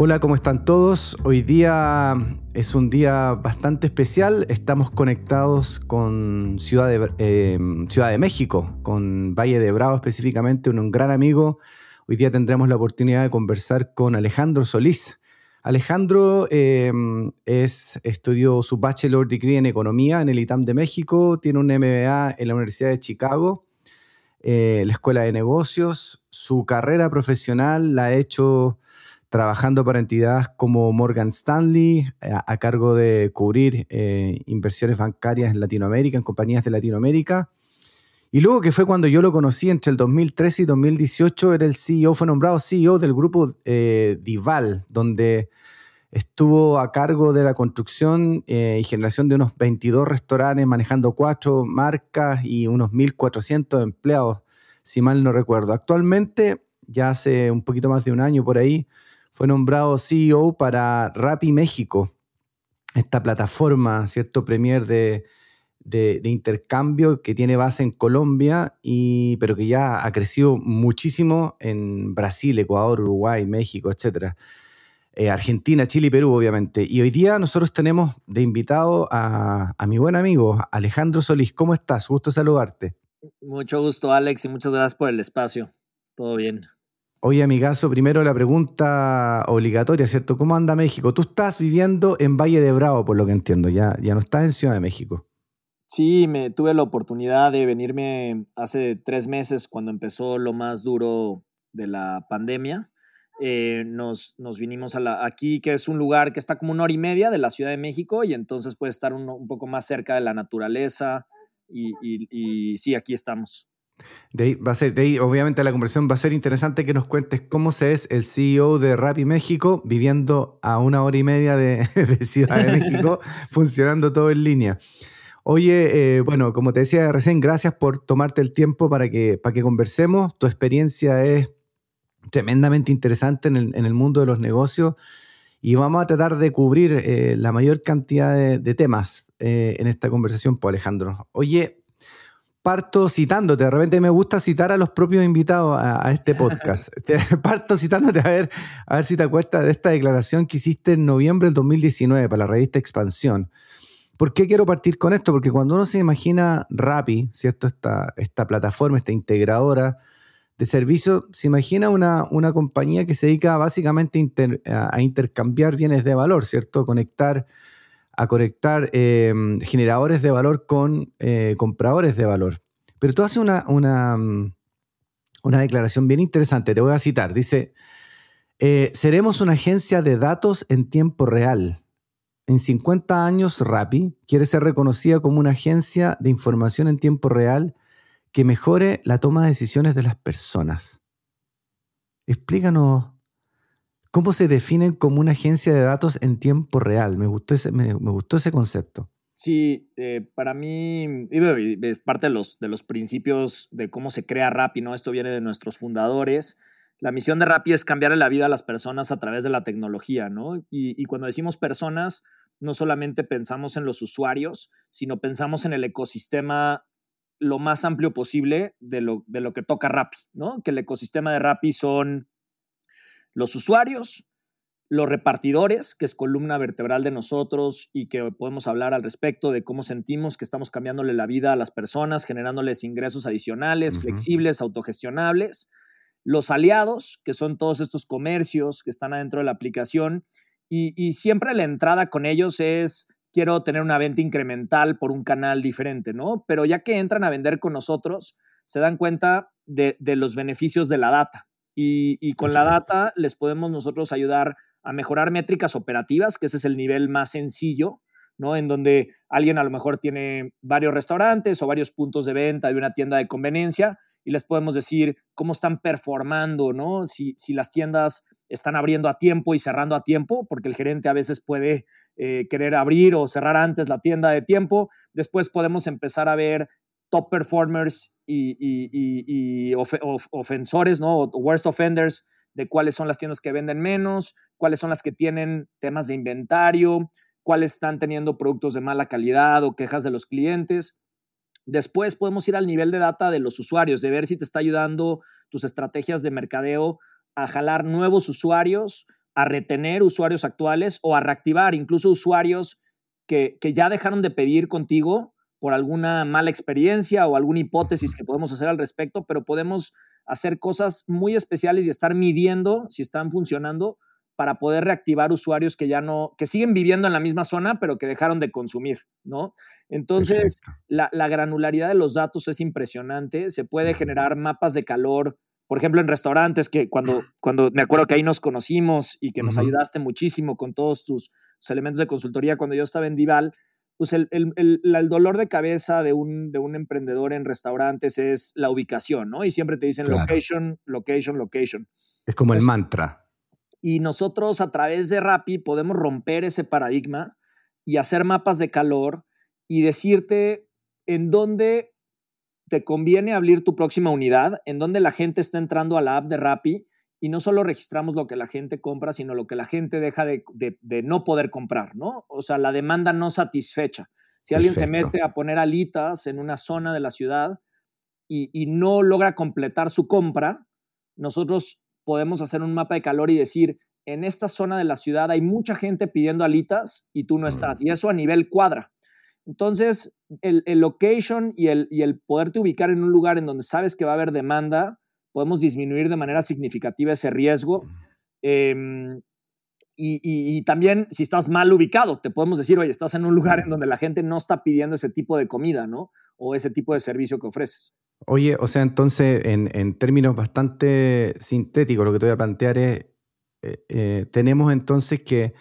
Hola, ¿cómo están todos? Hoy día es un día bastante especial. Estamos conectados con Ciudad de, eh, Ciudad de México, con Valle de Bravo específicamente, un, gran amigo. Hoy día tendremos la oportunidad de conversar con Alejandro Solís. Alejandro eh, es, estudió su Bachelor Degree en Economía en el ITAM de México, tiene un MBA en la Universidad de Chicago, eh, la Escuela de Negocios. Su carrera profesional la ha hecho trabajando para entidades como Morgan Stanley, eh, a, cargo de cubrir eh, inversiones bancarias en Latinoamérica, en compañías de Latinoamérica. Y luego que fue cuando yo lo conocí entre el 2013 y 2018, era el CEO, fue nombrado CEO del grupo eh, Dival, donde estuvo a cargo de la construcción y generación de unos 22 restaurantes, manejando cuatro marcas y unos 1.400 empleados, si mal no recuerdo. Actualmente, ya hace un poquito más de un año por ahí, fue nombrado CEO para Rappi México, esta plataforma, ¿cierto? Premier de, intercambio que tiene base en Colombia, y, pero que ya ha crecido muchísimo en Brasil, Ecuador, Uruguay, México, etc. Eh, Argentina, Chile y Perú, obviamente. Y hoy día nosotros tenemos de invitado a, a mi buen amigo Alejandro Solís. ¿Cómo estás? Gusto saludarte. Mucho gusto, Alex, y muchas gracias por el espacio. Todo bien. Oye, amigazo, primero la pregunta obligatoria, ¿cierto? ¿Cómo anda México? Tú estás viviendo en Valle de Bravo, por lo que entiendo, ya, ya no estás en Ciudad de México. Sí, me tuve la oportunidad de venirme hace tres meses cuando empezó lo más duro de la pandemia. Eh, nos, nos, vinimos aquí, que es un lugar que está como una hora y media de la Ciudad de México y entonces puede estar un, un poco más cerca de la naturaleza y sí, aquí estamos. De ahí, va a ser, de obviamente, la conversación va a ser interesante que nos cuentes cómo se es el CEO de Rappi México viviendo a una hora y media de, Ciudad de México, funcionando todo en línea. Oye, eh, bueno, como te decía recién, gracias por tomarte el tiempo para que, para que conversemos. Tu experiencia es tremendamente interesante en el, mundo de los negocios y vamos a tratar de cubrir eh, la mayor cantidad de, temas eh, en esta conversación, pues Alejandro. Oye, parto citándote. De repente me gusta citar a los propios invitados a, este podcast. parto citándote a ver, a ver si te acuerdas de esta declaración que hiciste en noviembre del 2019 para la revista Expansión. ¿Por qué quiero partir con esto? Porque cuando uno se imagina Rappi, ¿cierto? Esta, esta plataforma, esta integradora de servicios, se imagina una, una compañía que se dedica básicamente a intercambiar bienes de valor, ¿cierto? Conectar a conectar em, generadores de valor con eh, compradores de valor. Pero tú haces una, una, mm, una, declaración bien interesante, te voy a citar. Dice, eh, seremos una agencia de datos en tiempo real. En 50 años, Rappi quiere ser reconocida como una agencia de información en tiempo real que mejore la toma de decisiones de las personas. Explícanos ¿Cómo se definen como una agencia de datos en tiempo real? Me gustó ese, me, gustó ese concepto. Sí, eh, para mí es parte de los, de los principios de cómo se crea Rappi, ¿no? Esto viene de nuestros fundadores. La misión de Rappi es cambiarle la vida a las personas a través de la tecnología, ¿no? Y, cuando decimos personas, no solamente pensamos en los usuarios, sino pensamos en el ecosistema lo más amplio posible de lo, de lo que toca Rappi, ¿no? Que el ecosistema de Rappi son los usuarios, los repartidores, que es columna vertebral de nosotros y que podemos hablar al respecto de cómo sentimos que estamos cambiándole la vida a las personas, generándoles ingresos adicionales, flexibles, autogestionables. Los aliados, que son todos estos comercios que están adentro de la aplicación. Y, siempre la entrada con ellos es, quiero tener una venta incremental por un canal diferente, ¿no? Pero ya que entran a vender con nosotros, se dan cuenta de los beneficios de la data y, con la data les podemos nosotros ayudar a mejorar métricas operativas, que ese es el nivel más sencillo, ¿no? En donde alguien a lo mejor tiene varios restaurantes o varios puntos de venta de una tienda de conveniencia y les podemos decir cómo están performando, ¿no? Si, si las tiendas están abriendo a tiempo y cerrando a tiempo, porque el gerente a veces puede eh, querer abrir o cerrar antes la tienda de tiempo. Después podemos empezar a ver top performers y, ofensores, ¿no? Worst offenders de cuáles son las tiendas que venden menos, cuáles son las que tienen temas de inventario, cuáles están teniendo productos de mala calidad o quejas de los clientes. Después podemos ir al nivel de data de los usuarios, de ver si te está ayudando tus estrategias de mercadeo a jalar nuevos usuarios, a retener usuarios actuales o a reactivar incluso usuarios que, que ya dejaron de pedir contigo por alguna mala experiencia o alguna hipótesis que podemos hacer al respecto, pero podemos hacer cosas muy especiales y estar midiendo si están funcionando para poder reactivar usuarios que ya no, que siguen viviendo en la misma zona, pero que dejaron de consumir, ¿no? Entonces, la, granularidad de los datos es impresionante. Se puede generar mapas de calor, por ejemplo, en restaurantes, que cuando, cuando me acuerdo que ahí nos conocimos y que nos ayudaste muchísimo con todos tus, elementos de consultoría cuando yo estaba en Dival, pues el, el, dolor de cabeza de un, de un emprendedor en restaurantes es la ubicación, ¿no? Y siempre te dicen location, location, location. Es como el mantra. Y nosotros a través de Rappi podemos romper ese paradigma y hacer mapas de calor y decirte en dónde te conviene abrir tu próxima unidad, en dónde la gente está entrando a la app de Rappi y no solo registramos lo que la gente compra, sino lo que la gente deja de, no poder comprar, ¿no? O sea, la demanda no satisfecha. Si alguien se mete a poner alitas en una zona de la ciudad y, no logra completar su compra, nosotros podemos hacer un mapa de calor y decir, en esta zona de la ciudad hay mucha gente pidiendo alitas y tú no estás. Y eso a nivel cuadra. Entonces, el, location y el, y el poderte ubicar en un lugar en donde sabes que va a haber demanda, podemos disminuir de manera significativa ese riesgo. Em, y, también si estás mal ubicado, te podemos decir, oye, estás en un lugar en donde la gente no está pidiendo ese tipo de comida, ¿no? O ese tipo de servicio que ofreces. Oye, o sea, entonces, en, términos bastante sintéticos, lo que te voy a plantear es, eh, eh, tenemos entonces que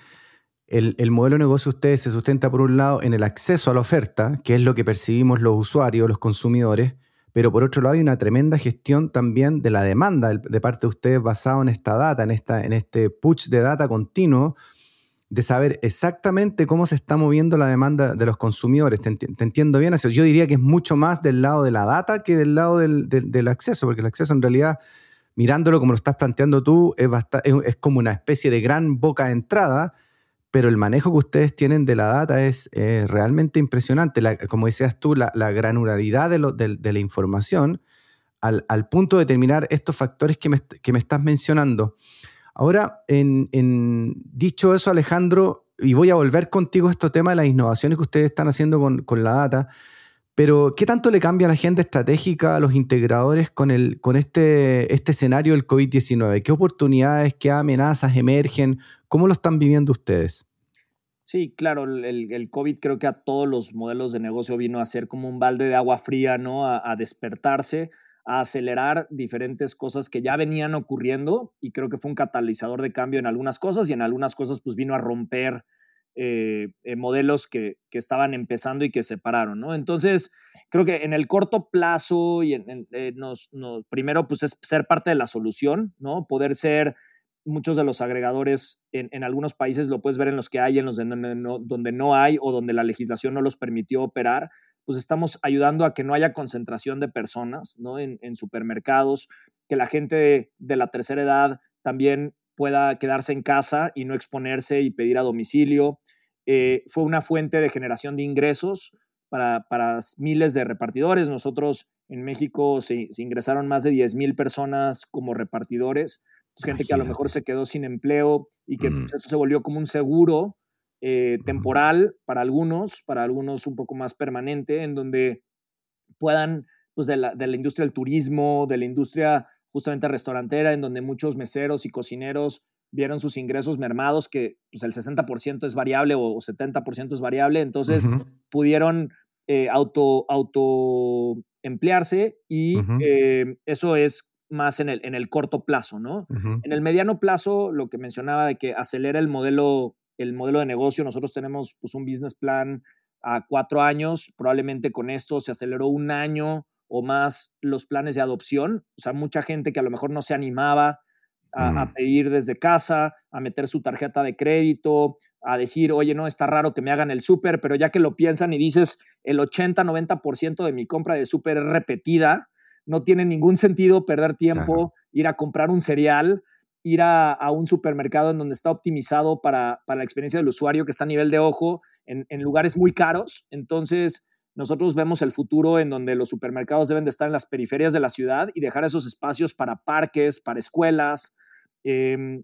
el, el, modelo de negocio de ustedes se sustenta, por un lado, en el acceso a la oferta, que es lo que percibimos los usuarios, los consumidores, pero por otro lado hay una tremenda gestión también de la demanda de parte de ustedes basado en esta data, en, esta, en este push de data continuo, de saber exactamente cómo se está moviendo la demanda de los consumidores. ¿Te, entiendo bien? Yo diría que es mucho más del lado de la data que del lado del, del, acceso, porque el acceso en realidad, mirándolo como lo estás planteando tú, es, es como una especie de gran boca de entrada pero el manejo que ustedes tienen de la data es realmente impresionante. como decías tú, la, granularidad de, la información al, punto de determinar estos factores que me, estás mencionando. Ahora, en, dicho eso, Alejandro, y voy a volver contigo a este tema de las innovaciones que ustedes están haciendo con, la data, pero ¿qué tanto le cambia la agenda estratégica a los integradores con, el, con este, este escenario del COVID-19? ¿Qué oportunidades, qué amenazas emergen? ¿Cómo lo están viviendo ustedes? Sí, claro, el, el, COVID creo que a todos los modelos de negocio vino a ser como un balde de agua fría, ¿no? A, despertarse, a acelerar diferentes cosas que ya venían ocurriendo y creo que fue un catalizador de cambio en algunas cosas y en algunas cosas pues vino a romper eh, eh, modelos que, que, estaban empezando y que se pararon, ¿no? Entonces, creo que en el corto plazo y en, eh, nos, nos, primero pues es ser parte de la solución, ¿no? Poder ser muchos de los agregadores en, algunos países lo puedes ver en los que hay, en los donde no, donde no hay o donde la legislación no los permitió operar, pues estamos ayudando a que no haya concentración de personas ¿no? en, supermercados, que la gente de, la tercera edad también pueda quedarse en casa y no exponerse y pedir a domicilio. Eh, fue una fuente de generación de ingresos para, para miles de repartidores. Nosotros en México se, ingresaron más de 10 mil personas como repartidores gente que a lo mejor se quedó sin empleo y que pues, eso se volvió como un seguro eh, temporal para algunos, para algunos un poco más permanente, en donde puedan, pues de la, de la industria del turismo, de la industria justamente restaurantera, en donde muchos meseros y cocineros vieron sus ingresos mermados, que pues, el 60% es variable o 70% es variable, entonces pudieron eh, auto, auto emplearse y eh, eso es más en el, en el corto plazo, ¿no? En el mediano plazo, lo que mencionaba de que acelera el modelo, el modelo de negocio, nosotros tenemos pues, un business plan a cuatro años, probablemente con esto se aceleró un año o más los planes de adopción, o sea, mucha gente que a lo mejor no se animaba a, pedir desde casa, a meter su tarjeta de crédito, a decir, oye, no, está raro que me hagan el súper, pero ya que lo piensan y dices, el 80-90% de mi compra de súper es repetida, no tiene ningún sentido perder tiempo, ir a comprar un cereal, ir a, un supermercado en donde está optimizado para, la experiencia del usuario, que está a nivel de ojo, en, lugares muy caros. Entonces, nosotros vemos el futuro en donde los supermercados deben de estar en las periferias de la ciudad y dejar esos espacios para parques, para escuelas, em,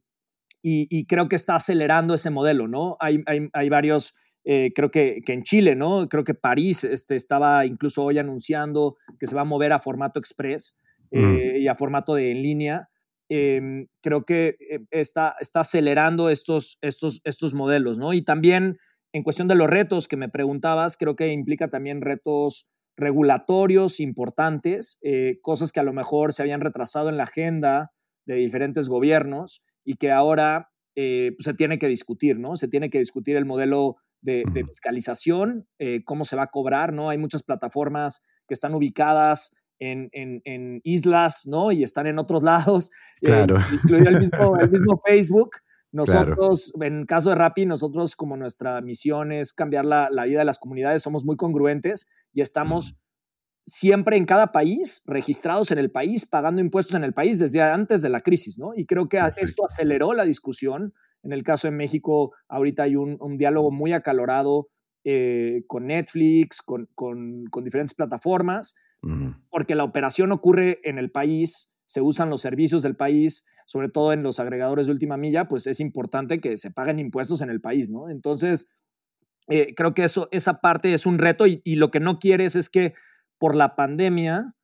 y, creo que está acelerando ese modelo, ¿no? Hay, hay, varios, eh, creo que, que, en Chile, ¿no? Creo que París este, estaba incluso hoy anunciando que se va a mover a formato express eh, y a formato de en línea. Em, creo que eh, está, está acelerando estos, estos, estos modelos, ¿no? Y también en cuestión de los retos que me preguntabas, creo que implica también retos regulatorios importantes, cosas que a lo mejor se habían retrasado en la agenda de diferentes gobiernos y que ahora pues, se tiene que discutir, ¿no? Se tiene que discutir el modelo de, fiscalización, cómo se va a cobrar, ¿no? Hay muchas plataformas que están ubicadas en, islas, ¿no? Y están en otros lados, eh, claro. incluido el mismo, Facebook. Nosotros, en caso de Rappi, nosotros como nuestra misión es cambiar la, vida de las comunidades, somos muy congruentes y estamos siempre en cada país, registrados en el país, pagando impuestos en el país desde antes de la crisis, ¿no? Y creo que esto aceleró la discusión. En el caso de México, ahorita hay un, diálogo muy acalorado eh, con Netflix, con, con, con diferentes plataformas, porque la operación ocurre en el país, se usan los servicios del país, sobre todo en los agregadores de última milla, pues es importante que se paguen impuestos en el país, ¿no? Entonces, eh, creo que eso, esa parte es un reto y, lo que no quieres es que por la pandemia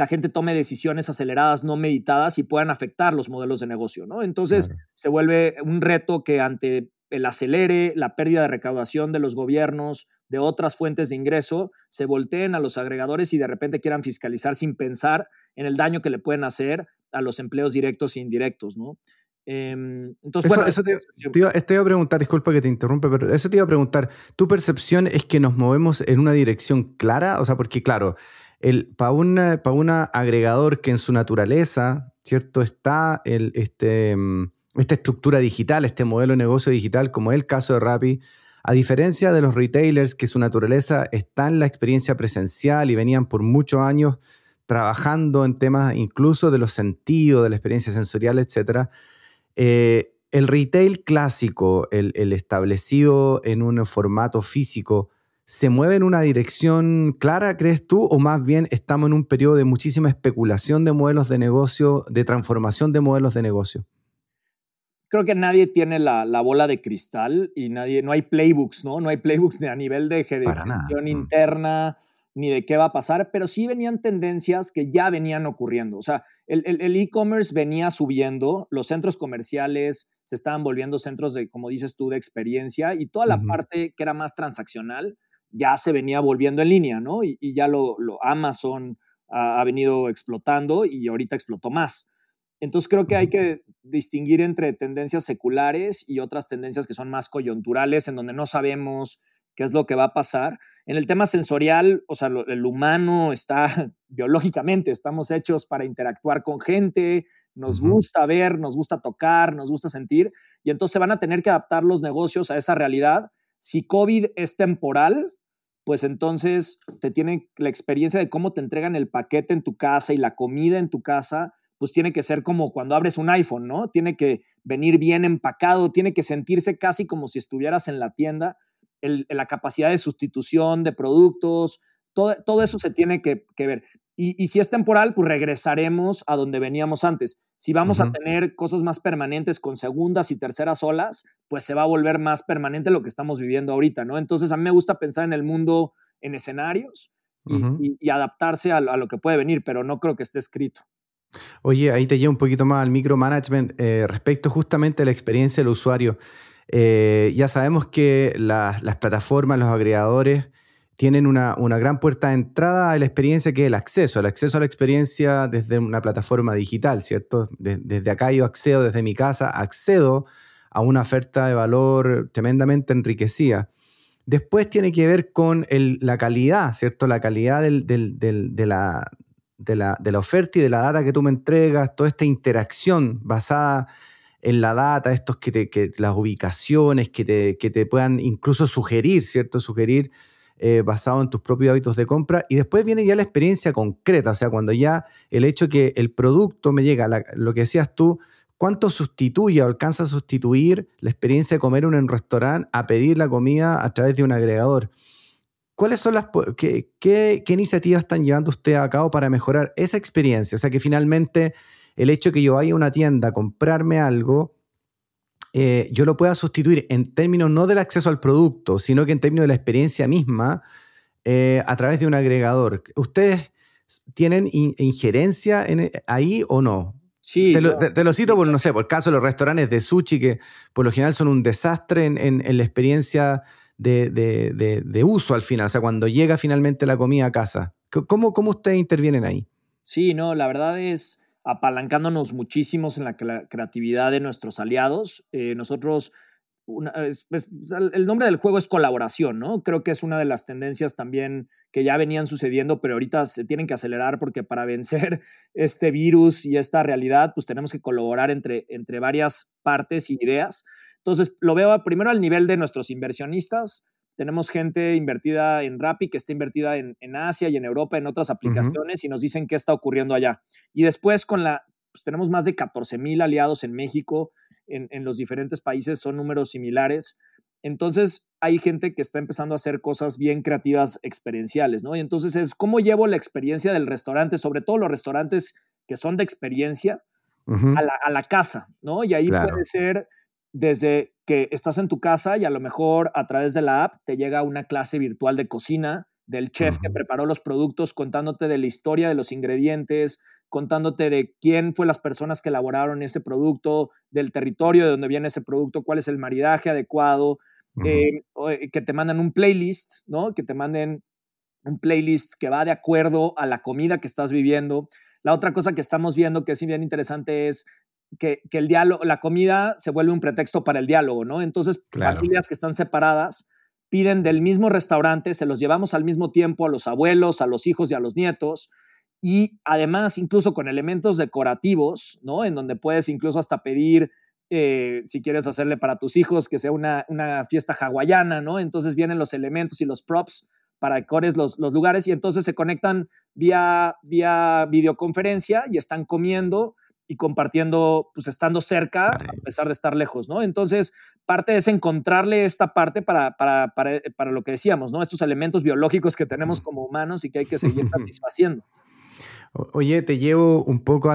la gente tome decisiones aceleradas, no meditadas y puedan afectar los modelos de negocio, ¿no? Entonces, se vuelve un reto que ante el acelere, la pérdida de recaudación de los gobiernos, de otras fuentes de ingreso, se volteen a los agregadores y de repente quieran fiscalizar sin pensar en el daño que le pueden hacer a los empleos directos e indirectos, ¿no? Em, entonces, bueno, eso te, iba, a preguntar, disculpa que te interrumpa, pero eso te iba a preguntar, ¿tu percepción es que nos movemos en una dirección clara? O sea, porque claro, para un agregador que en su naturaleza, ¿cierto? Está el, este, mm, esta estructura digital, este modelo de negocio digital, como es el caso de Rappi, a diferencia de los retailers que su naturaleza está en la experiencia presencial y venían por muchos años trabajando en temas incluso de los sentidos, de la experiencia sensorial, etc., eh, el retail clásico, el, establecido en un formato físico, ¿se mueve en una dirección clara, crees tú? ¿O más bien estamos en un periodo de muchísima especulación de modelos de negocio, de transformación de modelos de negocio? creo que nadie tiene la, bola de cristal y nadie, no hay playbooks, ¿no? No hay playbooks ni a nivel de, gestión mm. interna ni de qué va a pasar, pero sí venían tendencias que ya venían ocurriendo. O sea, el e-commerce venía subiendo, los centros comerciales se estaban volviendo centros de, como dices tú, de experiencia y toda la parte que era más transaccional ya se venía volviendo en línea, ¿no? Y, ya lo, Amazon ha, venido explotando y ahorita explotó más. Entonces creo que hay que distinguir entre tendencias seculares y otras tendencias que son más coyunturales, en donde no sabemos qué es lo que va a pasar. En el tema sensorial, o sea, el humano está biológicamente, estamos hechos para interactuar con gente, nos gusta ver, nos gusta tocar, nos gusta sentir, y entonces van a tener que adaptar los negocios a esa realidad. Si COVID es temporal, pues entonces te tienen la experiencia de cómo te entregan el paquete en tu casa y la comida en tu casa pues tiene que ser como cuando abres un iPhone, ¿no? Tiene que venir bien empacado, tiene que sentirse casi como si estuvieras en la tienda. la capacidad de sustitución de productos, todo, todo eso se tiene que, ver. Y, si es temporal, pues regresaremos a donde veníamos antes. Si vamos a tener cosas más permanentes con segundas y terceras olas, pues se va a volver más permanente lo que estamos viviendo ahorita, ¿no? Entonces a mí me gusta pensar en el mundo en escenarios y, adaptarse a, lo que puede venir, pero no creo que esté escrito. Oye, ahí te llevo un poquito más al micromanagement eh, respecto justamente a la experiencia del usuario. Eh, ya sabemos que las plataformas, los agregadores, tienen una, gran puerta de entrada a la experiencia que es el acceso, el acceso a la experiencia desde una plataforma digital, ¿cierto? desde acá yo accedo, desde mi casa, accedo a una oferta de valor tremendamente enriquecida. Después tiene que ver con la calidad, ¿cierto? La calidad de, la, oferta y de la data que tú me entregas, toda esta interacción basada en la data, estos que, las ubicaciones que te, que te, puedan incluso sugerir, ¿cierto? Sugerir eh, basado en tus propios hábitos de compra. Y después viene ya la experiencia concreta, o sea, cuando ya el hecho que el producto me llega, lo que decías tú, ¿cuánto sustituye o alcanza a sustituir la experiencia de comer en un restaurante a pedir la comida a través de un agregador? ¿Cuáles son las qué, qué, iniciativas están llevando usted a cabo para mejorar esa experiencia? O sea, que finalmente el hecho de que yo vaya a una tienda a comprarme algo eh, yo lo pueda sustituir en términos no del acceso al producto, sino que en términos de la experiencia misma eh, a través de un agregador. ¿Ustedes tienen injerencia en, ahí o no? Sí. Te lo, cito por, no sé, por el caso de los restaurantes de sushi, que por lo general son un desastre en, la experiencia de, uso al final, o sea, cuando llega finalmente la comida a casa. ¿Cómo, cómo ustedes intervienen ahí? Sí, no, la verdad es apalancándonos muchísimos en la creatividad de nuestros aliados. Eh, nosotros, el nombre del juego es colaboración, ¿no? Creo que es una de las tendencias también que ya venían sucediendo, pero ahorita se tienen que acelerar porque para vencer este virus y esta realidad, pues tenemos que colaborar entre, entre varias partes y ideas. Entonces, lo veo primero al nivel de nuestros inversionistas, tenemos gente invertida en Rappi que está invertida en, Asia y en Europa en otras aplicaciones y nos dicen qué está ocurriendo allá. Y después con la, pues tenemos más de 14 mil aliados en México, en, los diferentes países son números similares. Entonces hay gente que está empezando a hacer cosas bien creativas, experienciales, ¿no? Y entonces es cómo llevo la experiencia del restaurante, sobre todo los restaurantes que son de experiencia, a, la, casa, ¿no? Y ahí puede ser desde que estás en tu casa y a lo mejor a través de la app te llega una clase virtual de cocina del chef que preparó los productos, contándote de la historia de los ingredientes, contándote de quién fue las personas que elaboraron ese producto, del territorio de donde viene ese producto, cuál es el maridaje adecuado, eh, eh, que te mandan un playlist, ¿no? Que te manden un playlist que va de acuerdo a la comida que estás viviendo. La otra cosa que estamos viendo que es bien interesante es que, el diálogo, la comida se vuelve un pretexto para el diálogo, ¿no? Entonces, familias que están separadas piden del mismo restaurante, se los llevamos al mismo tiempo a los abuelos, a los hijos y a los nietos, y además incluso con elementos decorativos, ¿no? En donde puedes incluso hasta pedir, eh, si quieres hacerle para tus hijos, que sea una, fiesta hawaiana, ¿no? Entonces vienen los elementos y los props para decores los, los lugares y entonces se conectan vía, vía videoconferencia y están comiendo y compartiendo, pues estando cerca, a pesar de estar lejos, ¿no? Entonces, parte es encontrarle esta parte para, para, para, para lo que decíamos, ¿no? Estos elementos biológicos que tenemos como humanos y que hay que seguir satisfaciendo. Oye, te llevo un poco mm,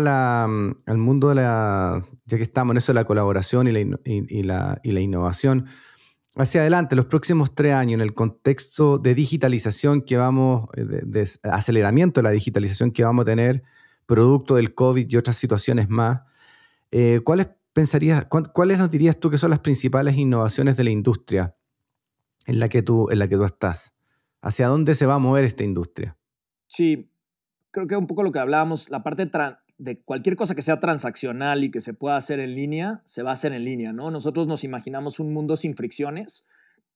al mundo de la, ya que estamos en eso de la colaboración y la, innovación. Hacia adelante, los próximos tres años, en el contexto de digitalización que vamos, eh, de aceleramiento de la digitalización que vamos a tener, producto del COVID y otras situaciones más, eh, ¿cuáles pensarías, cuáles nos dirías tú que son las principales innovaciones de la industria en la que tú, en la que tú estás? ¿Hacia dónde se va a mover esta industria? Sí, creo que un poco lo que hablábamos, la parte de cualquier cosa que sea transaccional y que se pueda hacer en línea, se va a hacer en línea, ¿no? Nosotros nos imaginamos un mundo sin fricciones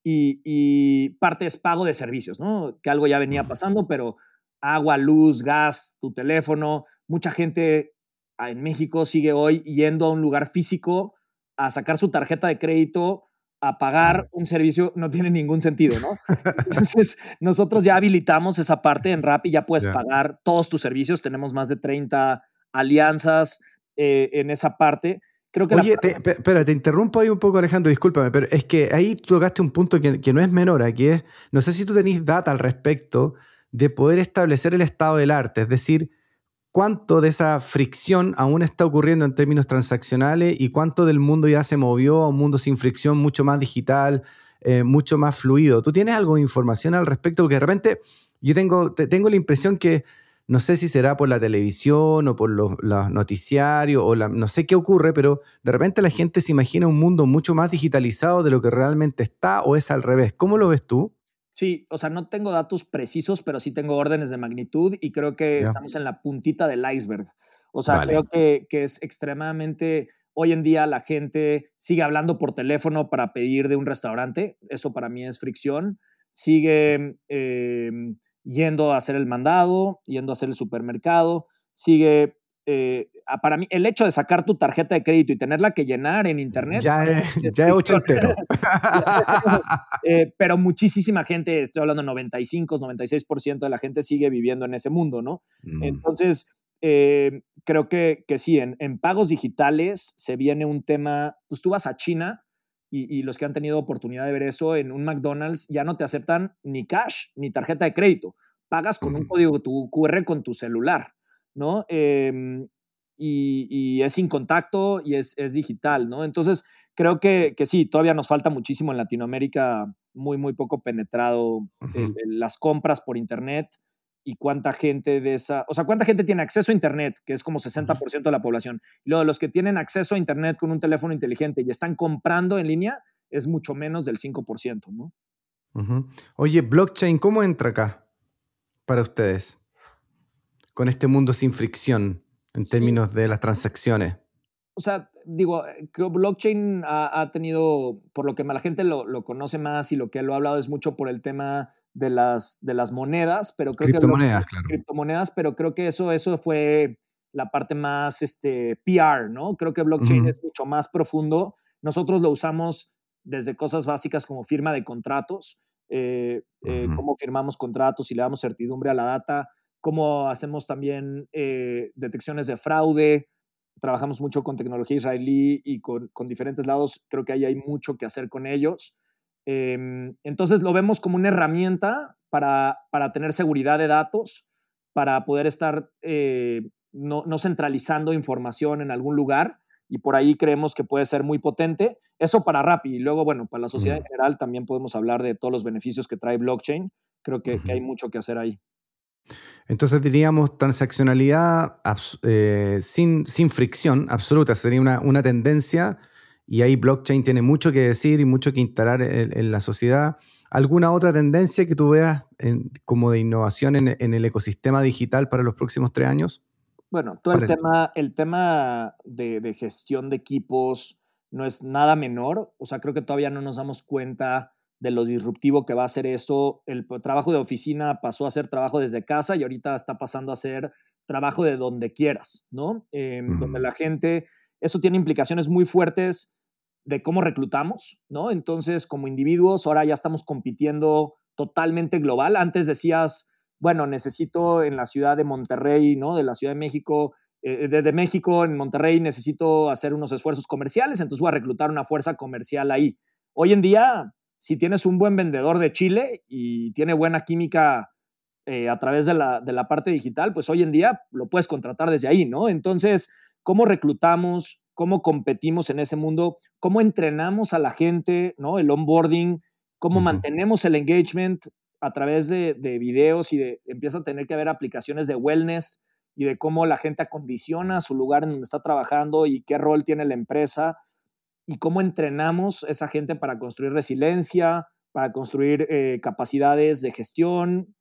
y, y parte es pago de servicios, ¿no? Que algo ya venía pasando, pero agua, luz, gas, tu teléfono, mucha gente en México sigue hoy yendo a un lugar físico a sacar su tarjeta de crédito, a pagar un servicio, no tiene ningún sentido, ¿no? Entonces, nosotros ya habilitamos esa parte en Rappi, ya puedes pagar todos tus servicios, tenemos más de 30 alianzas eh, en esa parte. Creo que Oye, te, espera, te interrumpo ahí un poco, Alejandro, discúlpame, pero es que ahí tocaste un punto que, que no es menor, aquí es, no sé si tú tenés data al respecto de poder establecer el estado del arte, es decir, cuánto de esa fricción aún está ocurriendo en términos transaccionales y cuánto del mundo ya se movió a un mundo sin fricción, mucho más digital, eh, mucho más fluido. ¿Tú tienes algo de información al respecto? Porque de repente yo tengo, tengo la impresión que, no sé si será por la televisión o por los, noticiarios o no sé qué ocurre, pero de repente la gente se imagina un mundo mucho más digitalizado de lo que realmente está o es al revés. ¿Cómo lo ves tú? Sí, o sea, no tengo datos precisos, pero sí tengo órdenes de magnitud y creo que estamos en la puntita del iceberg. O sea, creo que, que, es extremadamente... Hoy en día la gente sigue hablando por teléfono para pedir de un restaurante. Eso para mí es fricción. Sigue em, yendo a hacer el mandado, yendo a hacer el supermercado. Sigue eh, para mí, el hecho de sacar tu tarjeta de crédito y tenerla que llenar en internet. Ya es, ya ochentero. Eh, pero muchísima gente, estoy hablando 95, 96% de la gente sigue viviendo en ese mundo, ¿no? Mm. Entonces, eh, creo que, que sí, en, pagos digitales se viene un tema. Pues tú vas a China y, los que han tenido oportunidad de ver eso en un McDonald's ya no te aceptan ni cash ni tarjeta de crédito. Pagas con un código tu QR con tu celular. ¿No? Em, y, es sin contacto y es, digital, ¿no? Entonces, creo que, sí, todavía nos falta muchísimo en Latinoamérica, muy, muy poco penetrado las compras por Internet y cuánta gente de esa, o sea, cuánta gente tiene acceso a Internet, que es como 60% de la población. Y luego, los que tienen acceso a Internet con un teléfono inteligente y están comprando en línea, es mucho menos del 5%, ¿no? Oye, blockchain, ¿cómo entra acá para ustedes? Con este mundo sin fricción en términos de las transacciones. O sea, digo, creo blockchain ha, tenido, por lo que la gente lo, conoce más y lo que lo ha hablado es mucho por el tema de las, de las monedas, pero creo criptomonedas, claro. Criptomonedas, pero creo que eso, eso fue la parte más este, PR, ¿no? Creo que blockchain es mucho más profundo. Nosotros lo usamos desde cosas básicas como firma de contratos, eh, eh, cómo firmamos contratos y le damos certidumbre a la data, cómo hacemos también eh, detecciones de fraude. Trabajamos mucho con tecnología israelí y con, diferentes lados. Creo que ahí hay mucho que hacer con ellos. Em, entonces lo vemos como una herramienta para, para tener seguridad de datos, para poder estar no, no centralizando información en algún lugar y por ahí creemos que puede ser muy potente. Eso para Rappi y luego, bueno, para la sociedad en general también podemos hablar de todos los beneficios que trae blockchain. Creo que, hay mucho que hacer ahí. Entonces diríamos transaccionalidad eh, sin, sin, fricción absoluta, sería una, una, tendencia y ahí blockchain tiene mucho que decir y mucho que instalar en, la sociedad. ¿Alguna otra tendencia que tú veas como de innovación en, en, el ecosistema digital para los próximos tres años? Bueno, todo el tema, el tema de, gestión de equipos no es nada menor. O sea, creo que todavía no nos damos cuenta de lo disruptivo que va a ser eso. El trabajo de oficina pasó a ser trabajo desde casa y ahorita está pasando a ser trabajo de donde quieras, ¿no? Em, donde la gente, eso tiene implicaciones muy fuertes de cómo reclutamos, ¿no? Entonces, como individuos, ahora ya estamos compitiendo totalmente global. Antes decías, bueno, necesito en la ciudad de Monterrey, ¿no? De la Ciudad de México, desde eh, México, en Monterrey, necesito hacer unos esfuerzos comerciales, entonces voy a reclutar una fuerza comercial ahí. Hoy en día, si tienes un buen vendedor de Chile y tiene buena química eh, a través de la, de la parte digital, pues hoy en día lo puedes contratar desde ahí, ¿no? Entonces, ¿cómo reclutamos? ¿Cómo competimos en ese mundo? ¿Cómo entrenamos a la gente, ¿no? El onboarding, cómo mantenemos el engagement, a través de, videos y de, empieza a tener que haber aplicaciones de wellness y de cómo la gente acondiciona su lugar en donde está trabajando y qué rol tiene la empresa y cómo entrenamos a esa gente para construir resiliencia, para construir eh, capacidades de gestión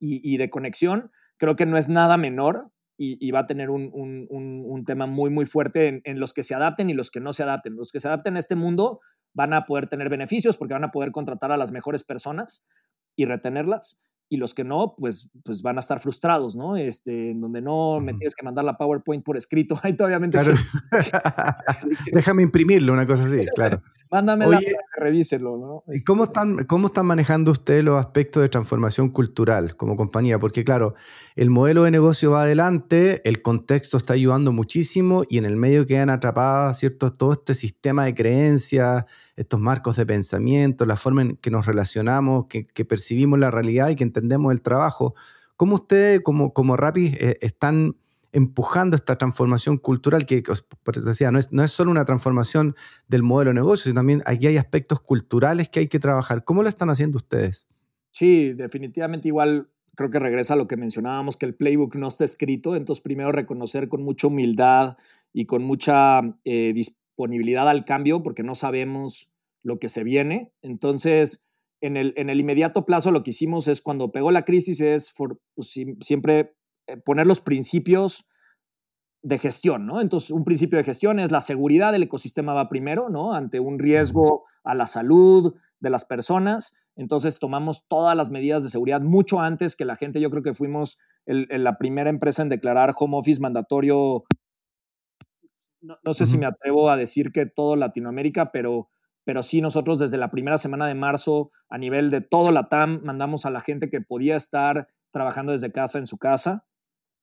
y, de conexión. Creo que no es nada menor y, va a tener un, tema muy, muy fuerte en, en, los que se adapten y los que no se adapten. Los que se adapten a este mundo van a poder tener beneficios porque van a poder contratar a las mejores personas y retenerlas. Y los que no, pues, pues van a estar frustrados, ¿no? Este, en donde no me tienes que mandar la PowerPoint por escrito. Ahí todavía me Déjame imprimirlo, una cosa así, claro. Mándamela para que revíselo, ¿no? ¿Y cómo este están, cómo están manejando ustedes los aspectos de transformación cultural como compañía? Porque, claro, el modelo de negocio va adelante, el contexto está ayudando muchísimo y en el medio quedan atrapadas, ¿cierto? Todo este sistema de creencias, estos marcos de pensamiento, la forma en que nos relacionamos, que, percibimos la realidad y que entendemos el trabajo. ¿Cómo ustedes, como, como Rappi, eh, están empujando esta transformación cultural que, por eso decía, no es, no es solo una transformación del modelo de negocio, sino también aquí hay aspectos culturales que hay que trabajar. ¿Cómo lo están haciendo ustedes? Sí, definitivamente igual creo que regresa a lo que mencionábamos, que el playbook no está escrito, entonces primero reconocer con mucha humildad y con mucha eh, disponibilidad al cambio, porque no sabemos lo que se viene. Entonces, en el, en el inmediato plazo lo que hicimos es cuando pegó la crisis es pues, siempre eh, poner los principios de gestión, ¿no? Entonces, un principio de gestión es la seguridad del ecosistema va primero, ¿no? Ante un riesgo a la salud de las personas. Entonces, tomamos todas las medidas de seguridad mucho antes que la gente. Yo creo que fuimos la primera empresa en declarar home office mandatorio. No, sé si me atrevo a decir que todo Latinoamérica, pero, pero sí nosotros desde la primera semana de marzo, a nivel de todo la TAM, mandamos a la gente que podía estar trabajando desde casa en su casa,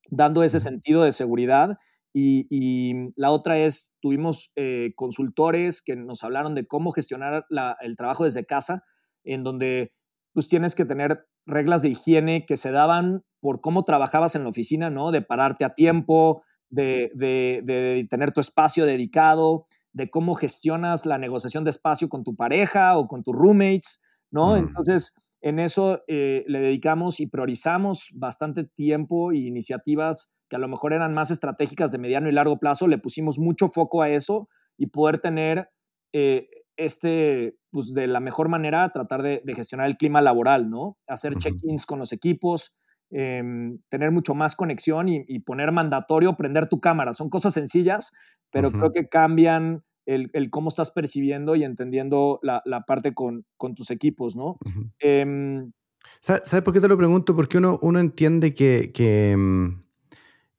dando ese sentido de seguridad y, la otra es, tuvimos eh, consultores que nos hablaron de cómo gestionar el trabajo desde casa, en donde pues tienes que tener reglas de higiene que se daban por cómo trabajabas en la oficina, ¿no? De pararte a tiempo, de, de, tener tu espacio dedicado, de cómo gestionas la negociación de espacio con tu pareja o con tus roommates, ¿no? Mm. Entonces, en eso eh, le dedicamos y priorizamos bastante tiempo y iniciativas que a lo mejor eran más estratégicas de mediano y largo plazo, le pusimos mucho foco a eso y poder tener eh, este, pues de la mejor manera, tratar de, gestionar el clima laboral, ¿no? Hacer check-ins con los equipos, em, tener mucho más conexión y, poner mandatorio prender tu cámara. Son cosas sencillas, pero creo que cambian el, cómo estás percibiendo y entendiendo la, parte con, tus equipos, ¿no? Em, ¿Sabes por qué te lo pregunto? Porque uno, uno entiende que, em,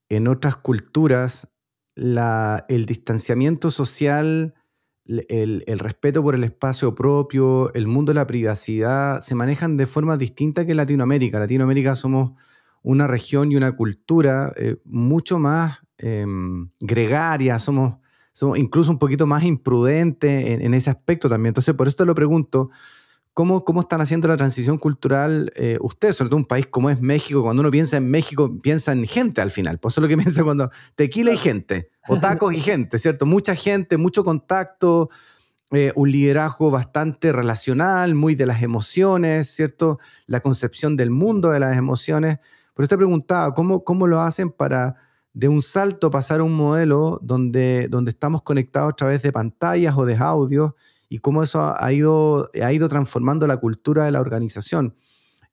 en otras culturas el distanciamiento social el, respeto por el espacio propio, el mundo de la privacidad, se manejan de forma distinta que en Latinoamérica. Latinoamérica somos una región y una cultura eh, mucho más em, gregaria, somos, somos incluso un poquito más imprudentes en, ese aspecto también. Entonces, por eso te lo pregunto, ¿Cómo, ¿Cómo, están haciendo la transición cultural eh, ustedes, sobre todo un país como es México? Cuando uno piensa en México, piensa en gente al final. Por eso es lo que piensa cuando tequila y gente, o tacos y gente, ¿cierto? Mucha gente, mucho contacto, eh, un liderazgo bastante relacional, muy de las emociones, ¿cierto? La concepción del mundo de las emociones. Por eso te preguntaba, ¿cómo, cómo lo hacen para de un salto pasar a un modelo donde, donde estamos conectados a través de pantallas o de audio y cómo eso ha ido, ha ido transformando la cultura de la organización.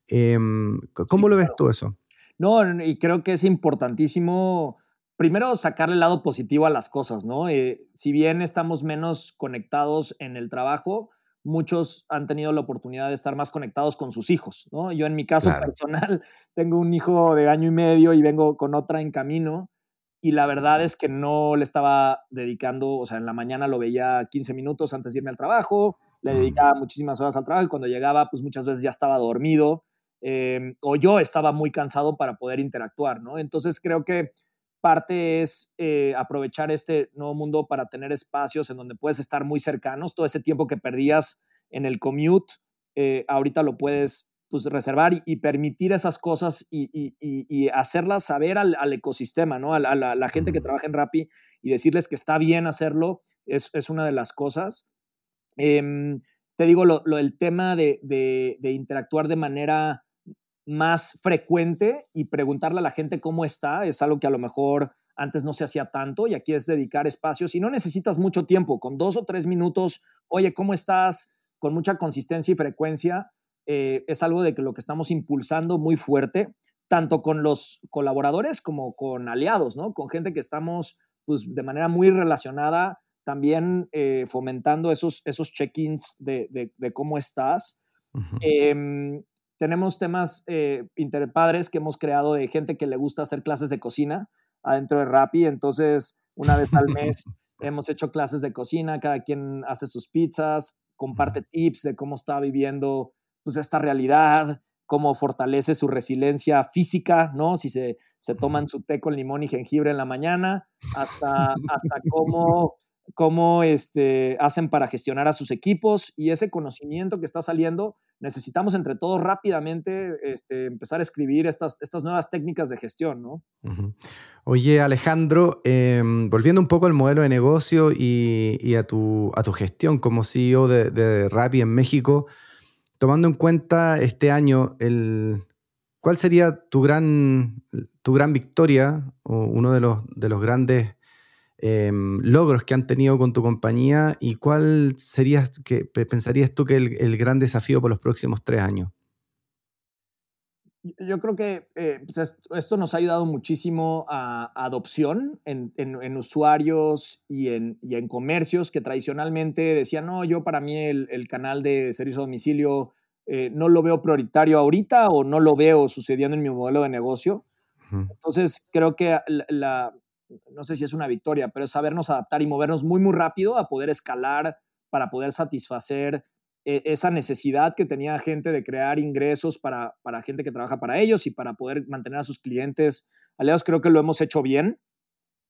Em, ¿Cómo lo ves tú eso? No, y creo que es importantísimo, primero, sacarle el lado positivo a las cosas, ¿no? Eh, si bien estamos menos conectados en el trabajo, muchos han tenido la oportunidad de estar más conectados con sus hijos, ¿no? Yo en mi caso personal tengo un hijo de año y medio y vengo con otra en camino y la verdad es que no le estaba dedicando, o sea, en la mañana lo veía 15 minutos antes de irme al trabajo, le dedicaba muchísimas horas al trabajo y cuando llegaba, pues muchas veces ya estaba dormido em, o yo estaba muy cansado para poder interactuar, ¿no? Entonces creo que parte es eh, aprovechar este nuevo mundo para tener espacios en donde puedes estar muy cercanos, todo ese tiempo que perdías en el commute, eh, ahorita lo puedes pues, reservar y, permitir esas cosas y, hacerlas saber al, ecosistema, ¿no? A, la, gente que trabaja en Rappi y decirles que está bien hacerlo es, una de las cosas. Em, te digo, lo, el tema de, interactuar de manera más frecuente y preguntarle a la gente cómo está es algo que a lo mejor antes no se hacía tanto y aquí es dedicar espacios y no necesitas mucho tiempo, con dos o tres minutos, oye, ¿cómo estás? Con mucha consistencia y frecuencia, eh, es algo de que lo que estamos impulsando muy fuerte, tanto con los colaboradores como con aliados, ¿no? Con gente que estamos pues, de manera muy relacionada, también eh, fomentando esos, esos check-ins de, cómo estás. Tenemos temas eh, interpadres que hemos creado de gente que le gusta hacer clases de cocina adentro de Rappi, entonces una vez al mes hemos hecho clases de cocina, cada quien hace sus pizzas, comparte tips de cómo está viviendo pues, esta realidad, cómo fortalece su resiliencia física, ¿no? Si se, se toman su té con limón y jengibre en la mañana, hasta, hasta cómo, cómo este, hacen para gestionar a sus equipos. Y ese conocimiento que está saliendo, necesitamos entre todos rápidamente este, empezar a escribir estas, estas nuevas técnicas de gestión, ¿no? Oye, Alejandro, em, volviendo un poco al modelo de negocio y, a, tu, a tu gestión como CEO de, de Rappi en México, tomando en cuenta este año, el, ¿cuál sería tu gran, tu gran victoria o uno de los, de los grandes em, logros que han tenido con tu compañía y cuál sería, que, pensarías tú que el, el gran desafío por los próximos tres años? Yo creo que eh, pues esto nos ha ayudado muchísimo a, adopción en, en, usuarios y en, y en, comercios que tradicionalmente decían, no, yo para mí el, el canal de servicio a domicilio eh, no lo veo prioritario ahorita o no lo veo sucediendo en mi modelo de negocio. Entonces creo que la, no sé si es una victoria, pero es sabernos adaptar y movernos muy, muy rápido a poder escalar para poder satisfacer e, esa necesidad que tenía gente de crear ingresos para, para gente que trabaja para ellos y para poder mantener a sus clientes aliados. Creo que lo hemos hecho bien.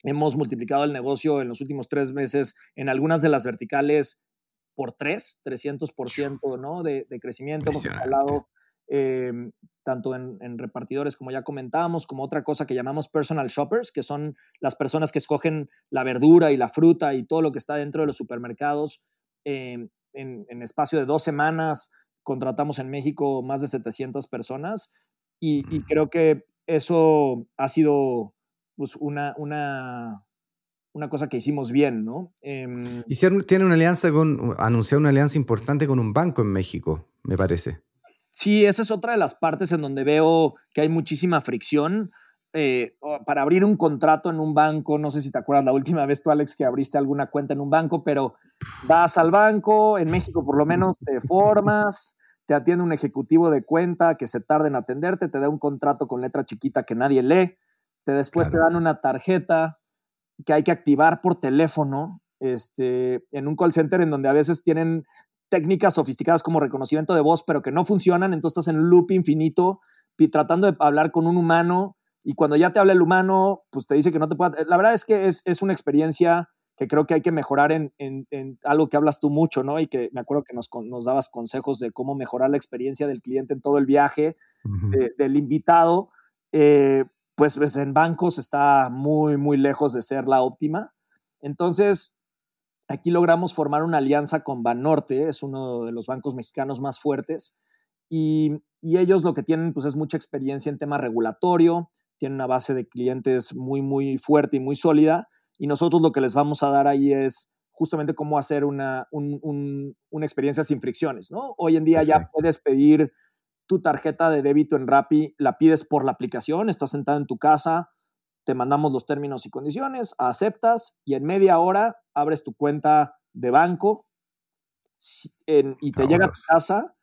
Hemos multiplicado el negocio en los últimos tres meses en algunas de las verticales por tres, 300% ¿no? de, de crecimiento. Hemos escalado em, tanto en, repartidores como ya comentábamos, como otra cosa que llamamos personal shoppers, que son las personas que escogen la verdura y la fruta y todo lo que está dentro de los supermercados em, en, espacio de dos semanas. Contratamos en México más de 700 personas y, y creo que eso ha sido pues, una, una, una cosa que hicimos bien, ¿no? Eh, tiene una alianza con, anunciaron una alianza importante con un banco en México, me parece. Sí, esa es otra de las partes en donde veo que hay muchísima fricción. Eh, para abrir un contrato en un banco, no sé si te acuerdas la última vez tú, Alex, que abriste alguna cuenta en un banco, pero vas al banco, en México por lo menos te formas, te atiende un ejecutivo de cuenta que se tarda en atenderte, te da un contrato con letra chiquita que nadie lee, te después te dan una tarjeta que hay que activar por teléfono este, en un call center en donde a veces tienen técnicas sofisticadas como reconocimiento de voz, pero que no funcionan, entonces estás en loop infinito tratando de hablar con un humano y cuando ya te habla el humano, pues te dice que no te puede... La verdad es que es, es una experiencia que creo que hay que mejorar en, en, algo que hablas tú mucho, ¿no? Y que me acuerdo que nos, nos dabas consejos de cómo mejorar la experiencia del cliente en todo el viaje, del invitado. Eh, pues, pues, en bancos está muy, muy lejos de ser la óptima. Entonces, aquí logramos formar una alianza con Banorte, es uno de los bancos mexicanos más fuertes, y, ellos lo que tienen pues es mucha experiencia en tema regulatorio, tienen una base de clientes muy, muy fuerte y muy sólida, y nosotros lo que les vamos a dar ahí es justamente cómo hacer una, una experiencia sin fricciones, ¿no? Hoy en día ya puedes pedir tu tarjeta de débito en Rappi, la pides por la aplicación, estás sentado en tu casa, te mandamos los términos y condiciones, aceptas y en media hora abres tu cuenta de banco y te llega a tu casa.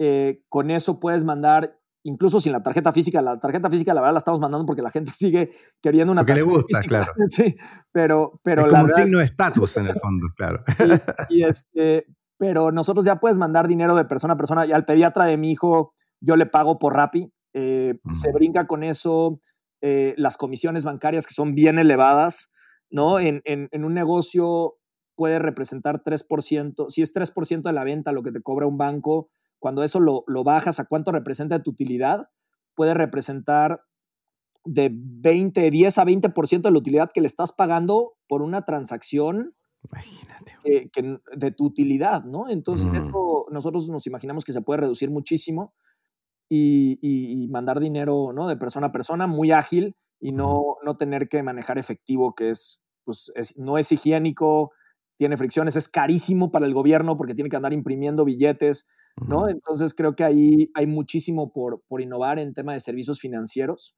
Eh, con eso puedes mandar, incluso sin la tarjeta física, la tarjeta física la verdad la estamos mandando porque la gente sigue queriendo una porque le gusta, claro. sí, pero, pero es como un signo de estatus en el fondo, claro. Y, este, pero nosotros ya puedes mandar dinero de persona a persona. Y al pediatra de mi hijo yo le pago por Rappi. Eh, se mm. brinca con eso eh, las comisiones bancarias que son bien elevadas, ¿no? En, un negocio puede representar 3%, si es 3% de la venta lo que te cobra un banco, cuando eso lo, bajas a cuánto representa tu utilidad, puede representar de 20, 10 a 20% de la utilidad que le estás pagando por una transacción Imagínate. de tu utilidad, ¿no? Entonces, mm. nosotros nos imaginamos que se puede reducir muchísimo y, mandar dinero ¿no? de persona a persona, muy ágil y no, no tener que manejar efectivo, que es, pues, no es higiénico, tiene fricciones, es carísimo para el gobierno porque tiene que andar imprimiendo billetes, ¿no? Entonces creo que ahí hay muchísimo por, por innovar en tema de servicios financieros.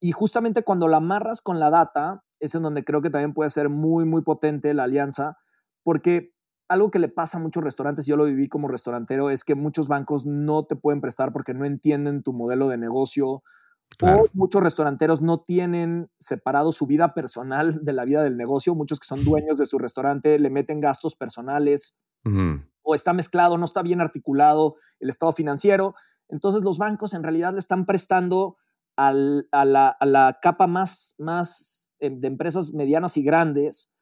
Y justamente cuando la amarras con la data, es en donde creo que también puede ser muy, muy potente la alianza, porque algo que le pasa a muchos restaurantes, yo lo viví como restaurantero, es que muchos bancos no te pueden prestar porque no entienden tu modelo de negocio. O muchos restauranteros no tienen separado su vida personal de la vida del negocio. Muchos que son dueños de su restaurante le meten gastos personales. O está mezclado, no está bien articulado el estado financiero. Entonces los bancos en realidad le están prestando a, la, capa más, más eh, de empresas medianas y grandes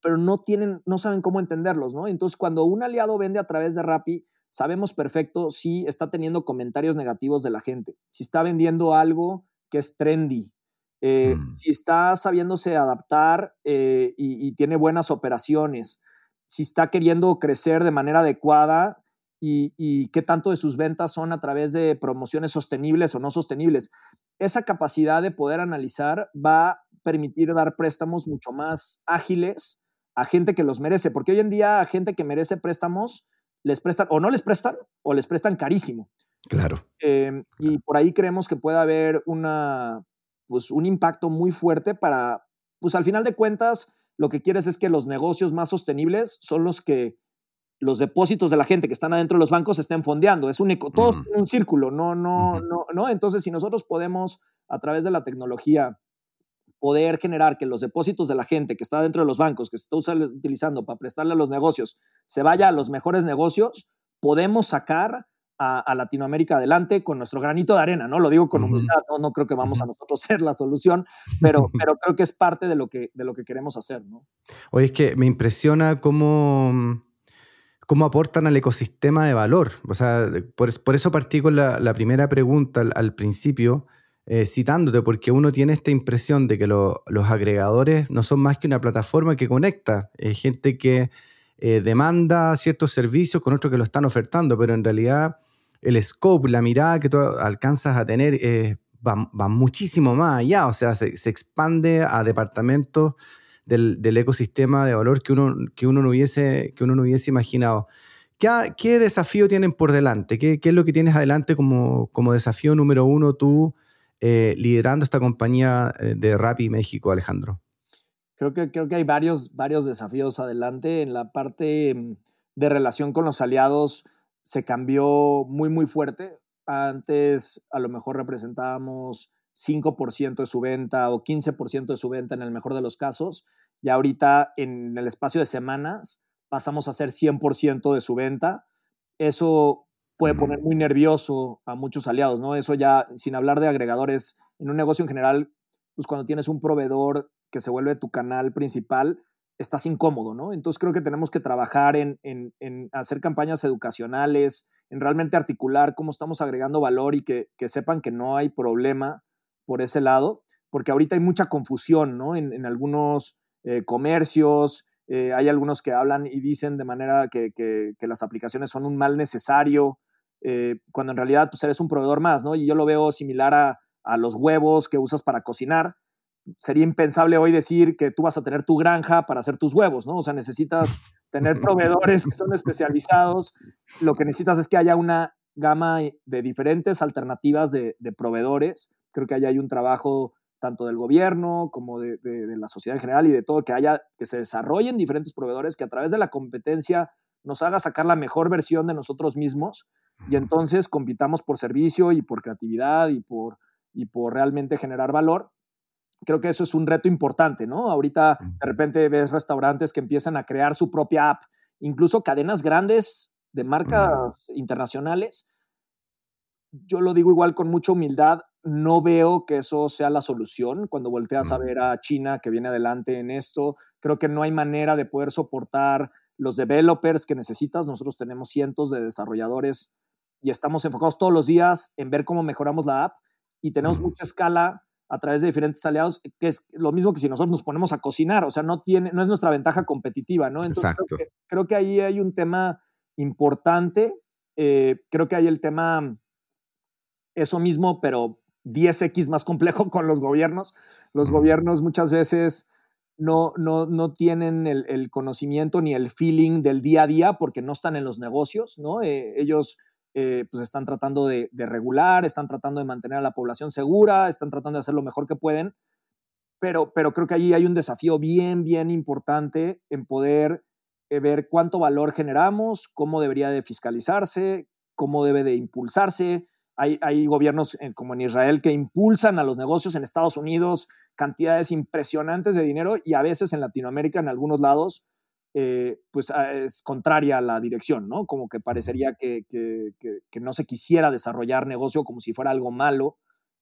pero, no tienen, no saben cómo entenderlos, ¿no? Entonces, cuando un aliado vende a través de Rappi, sabemos perfecto si está teniendo comentarios negativos de la gente, si está vendiendo algo que es trendy, eh, mm. si está sabiéndose adaptar eh, y, tiene buenas operaciones, si está queriendo crecer de manera adecuada y, y, qué tanto de sus ventas son a través de promociones sostenibles o no sostenibles. Esa capacidad de poder analizar va permitir dar préstamos mucho más ágiles a gente que los merece, porque hoy en día a gente que merece préstamos les prestan o no les prestan o les prestan carísimo. Claro. Em, y por ahí creemos que puede haber una, pues, un impacto muy fuerte para, pues al final de cuentas, lo que quieres es que los negocios más sostenibles son los que los depósitos de la gente que están adentro de los bancos estén fondeando. Es un, todo un círculo, no, no, no, no. Entonces, si nosotros podemos, a través de la tecnología, poder generar que los depósitos de la gente que está dentro de los bancos, que se está utilizando para prestarle a los negocios, se vaya a los mejores negocios, podemos sacar a, Latinoamérica adelante con nuestro granito de arena, ¿no? Lo digo con humildad, ¿no? no creo que vamos a nosotros ser la solución, pero, pero creo que es parte de lo que, de lo que queremos hacer, ¿no? Oye, es que me impresiona cómo cómo aportan al ecosistema de valor. O sea, por, eso partí con la, primera pregunta al, principio, eh, citándote, porque uno tiene esta impresión de que los agregadores no son más que una plataforma que conecta gente que eh, demanda ciertos servicios con otros que lo están ofertando, pero en realidad el scope, la mirada que tú alcanzas a tener eh, va, muchísimo más allá, o sea, se, expande a departamentos del, ecosistema de valor que uno, que uno, no, hubiese, que uno no hubiese imaginado. ¿Qué, ¿Qué, desafío tienen por delante? ¿Qué, ¿Qué, es lo que tienes adelante como, como desafío número uno tú eh, liderando esta compañía eh, de Rappi México, Alejandro? Creo que, creo que hay varios, varios desafíos adelante. En la parte mm, de relación con los aliados se cambió muy, muy fuerte. Antes a lo mejor representábamos 5% de su venta o 15% de su venta en el mejor de los casos. Y ahorita en el espacio de semanas pasamos a ser 100% de su venta. Eso puede poner muy nervioso a muchos aliados, ¿no? Eso ya, sin hablar de agregadores, en un negocio en general, pues cuando tienes un proveedor que se vuelve tu canal principal, estás incómodo, ¿no? Entonces creo que tenemos que trabajar en, hacer campañas educacionales, en realmente articular cómo estamos agregando valor y que, sepan que no hay problema por ese lado, porque ahorita hay mucha confusión, ¿no? En, algunos eh, comercios, eh, hay algunos que hablan y dicen de manera que, las aplicaciones son un mal necesario, eh, cuando en realidad pues eres un proveedor más, ¿no? Y yo lo veo similar a, los huevos que usas para cocinar. Sería impensable hoy decir que tú vas a tener tu granja para hacer tus huevos, ¿no? O sea, necesitas tener proveedores que son especializados. Lo que necesitas es que haya una gama de diferentes alternativas de, proveedores. Creo que ahí hay un trabajo tanto del gobierno como de, de, la sociedad en general y de todo, que haya, que se desarrollen diferentes proveedores que a través de la competencia nos haga sacar la mejor versión de nosotros mismos y entonces compitamos por servicio y por creatividad y por, y por realmente generar valor. Creo que eso es un reto importante, ¿no? Ahorita de repente ves restaurantes que empiezan a crear su propia app, incluso cadenas grandes de marcas internacionales. Yo lo digo igual con mucha humildad, no veo que eso sea la solución. Cuando volteas a ver a China que viene adelante en esto, creo que no hay manera de poder soportar los developers que necesitas. Nosotros tenemos cientos de desarrolladores y estamos enfocados todos los días en ver cómo mejoramos la app y tenemos mucha escala a través de diferentes aliados, que es lo mismo que si nosotros nos ponemos a cocinar, o sea, no, tiene, no es nuestra ventaja competitiva, ¿no? Entonces creo que, ahí hay un tema importante, eh, creo que hay el tema, eso mismo, pero 10x más complejo con los gobiernos. Los gobiernos muchas veces no, no, no tienen el, conocimiento ni el feeling del día a día porque no están en los negocios, ¿no? Eh, ellos eh, pues están tratando de, regular, están tratando de mantener a la población segura, están tratando de hacer lo mejor que pueden, pero, pero creo que ahí hay un desafío bien, bien importante en poder eh, ver cuánto valor generamos, cómo debería de fiscalizarse, cómo debe de impulsarse. Hay, hay gobiernos como en Israel que impulsan a los negocios en Estados Unidos cantidades impresionantes de dinero y a veces en Latinoamérica, en algunos lados, eh, pues ah, es contraria a la dirección, ¿no? Como que parecería que, no se quisiera desarrollar negocio como si fuera algo malo.